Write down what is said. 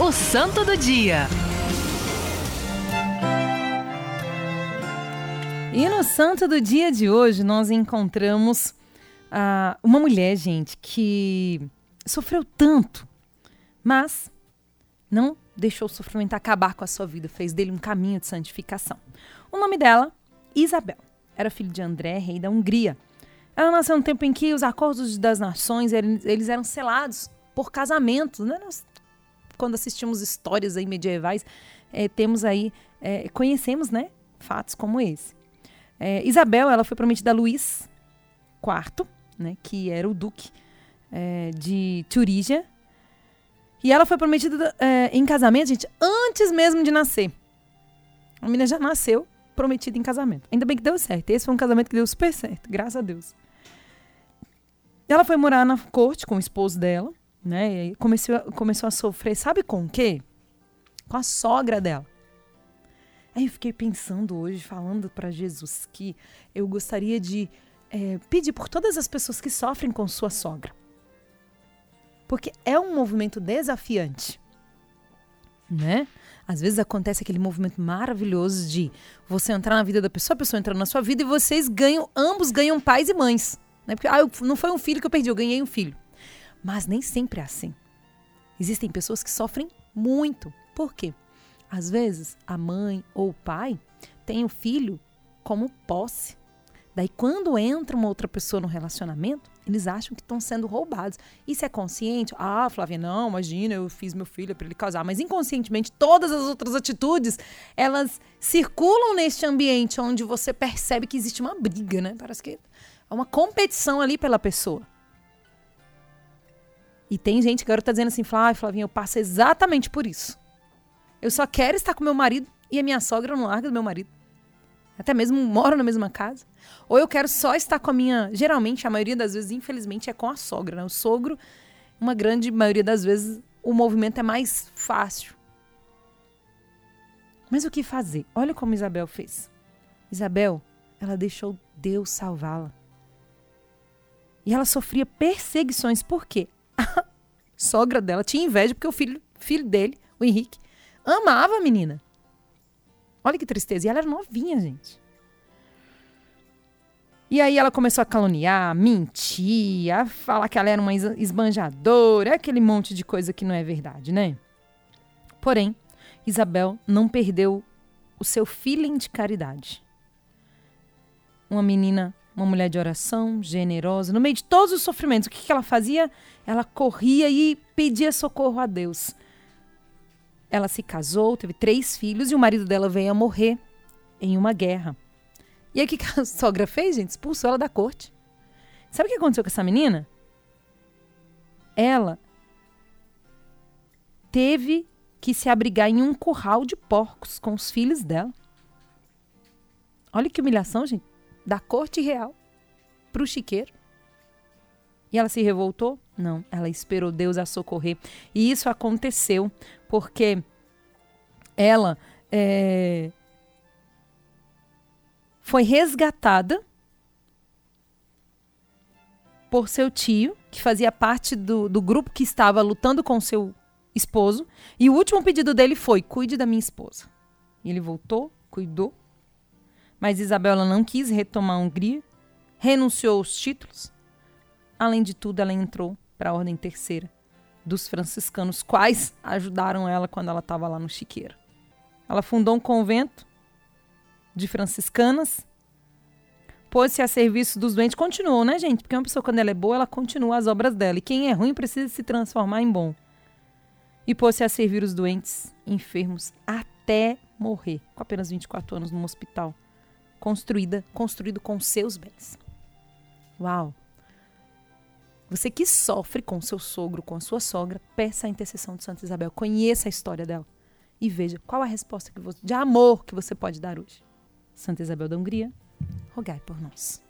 O Santo do Dia. E no Santo do Dia de hoje, nós encontramos ah, uma mulher, gente, que sofreu tanto, mas não deixou o sofrimento acabar com a sua vida, fez dele um caminho de santificação. O nome dela, Isabel, era filho de André, rei da Hungria. Ela nasceu no tempo em que os acordos das nações eles eram selados por casamentos, né? Nós quando assistimos histórias aí medievais, é, temos aí, é, conhecemos, né, fatos como esse. É, Isabel, ela foi prometida a Luís IV, né, que era o duque de Turígia, e ela foi prometida em casamento, gente, antes mesmo de nascer. A menina já nasceu prometida em casamento. Ainda bem que deu certo. Esse foi um casamento que deu super certo, graças a Deus. Ela foi morar na corte com o esposo dela né? E começou, começou a sofrer, sabe com o quê? Com a sogra dela. Aí eu fiquei pensando hoje, falando para Jesus, que eu gostaria de é, pedir por todas as pessoas que sofrem com sua sogra. Porque é um movimento desafiante, né? Às vezes acontece aquele movimento maravilhoso de você entrar na vida da pessoa, a pessoa entrar na sua vida e vocês ganham, ambos ganham pais e mães. Né? Porque ah, eu, não foi um filho que eu perdi, eu ganhei um filho. Mas nem sempre é assim. Existem pessoas que sofrem muito. Por quê? Às vezes, a mãe ou o pai tem o filho como posse. Daí, quando entra uma outra pessoa no relacionamento, eles acham que estão sendo roubados. Isso é consciente? Ah, Flávia, não, imagina, eu fiz meu filho para ele casar. Mas inconscientemente, todas as outras atitudes, elas circulam neste ambiente onde você percebe que existe uma briga, né? Parece que é uma competição ali pela pessoa. E tem gente que agora tá dizendo assim, ah, Flavinha, eu passo exatamente por isso. Eu só quero estar com meu marido e a minha sogra não larga do meu marido. Até mesmo moro na mesma casa. Ou eu quero só estar com a minha. Geralmente, a maioria das vezes, infelizmente, é com a sogra. Né? O sogro, uma grande maioria das vezes, o movimento é mais fácil. Mas o que fazer? Olha como Isabel fez. Isabel, ela deixou Deus salvá-la. E ela sofria perseguições. Por quê? sogra dela tinha inveja porque o filho, filho dele, o Henrique, amava a menina. Olha que tristeza. E ela era novinha, gente. E aí ela começou a caluniar, mentir, a falar que ela era uma esbanjadora, aquele monte de coisa que não é verdade, né? Porém, Isabel não perdeu o seu feeling de caridade. Uma menina uma mulher de oração, generosa, no meio de todos os sofrimentos. O que, que ela fazia? Ela corria e pedia socorro a Deus. Ela se casou, teve três filhos e o marido dela veio a morrer em uma guerra. E aí o que, que a sogra fez, gente? Expulsou ela da corte. Sabe o que aconteceu com essa menina? Ela teve que se abrigar em um curral de porcos com os filhos dela. Olha que humilhação, gente da corte real para o chiqueiro. E ela se revoltou? Não, ela esperou Deus a socorrer. E isso aconteceu porque ela é, foi resgatada por seu tio, que fazia parte do, do grupo que estava lutando com seu esposo. E o último pedido dele foi: cuide da minha esposa. E ele voltou, cuidou mas Isabela não quis retomar a Hungria, renunciou aos títulos. Além de tudo, ela entrou para a Ordem Terceira dos franciscanos, quais ajudaram ela quando ela estava lá no Chiqueiro. Ela fundou um convento de franciscanas, pôs-se a serviço dos doentes, continuou, né, gente? Porque uma pessoa, quando ela é boa, ela continua as obras dela. E quem é ruim precisa se transformar em bom. E pôs-se a servir os doentes, enfermos, até morrer, com apenas 24 anos no hospital construída, construído com seus bens. Uau! Você que sofre com seu sogro, com a sua sogra, peça a intercessão de Santa Isabel, conheça a história dela e veja qual a resposta que você, de amor que você pode dar hoje. Santa Isabel da Hungria, rogai por nós.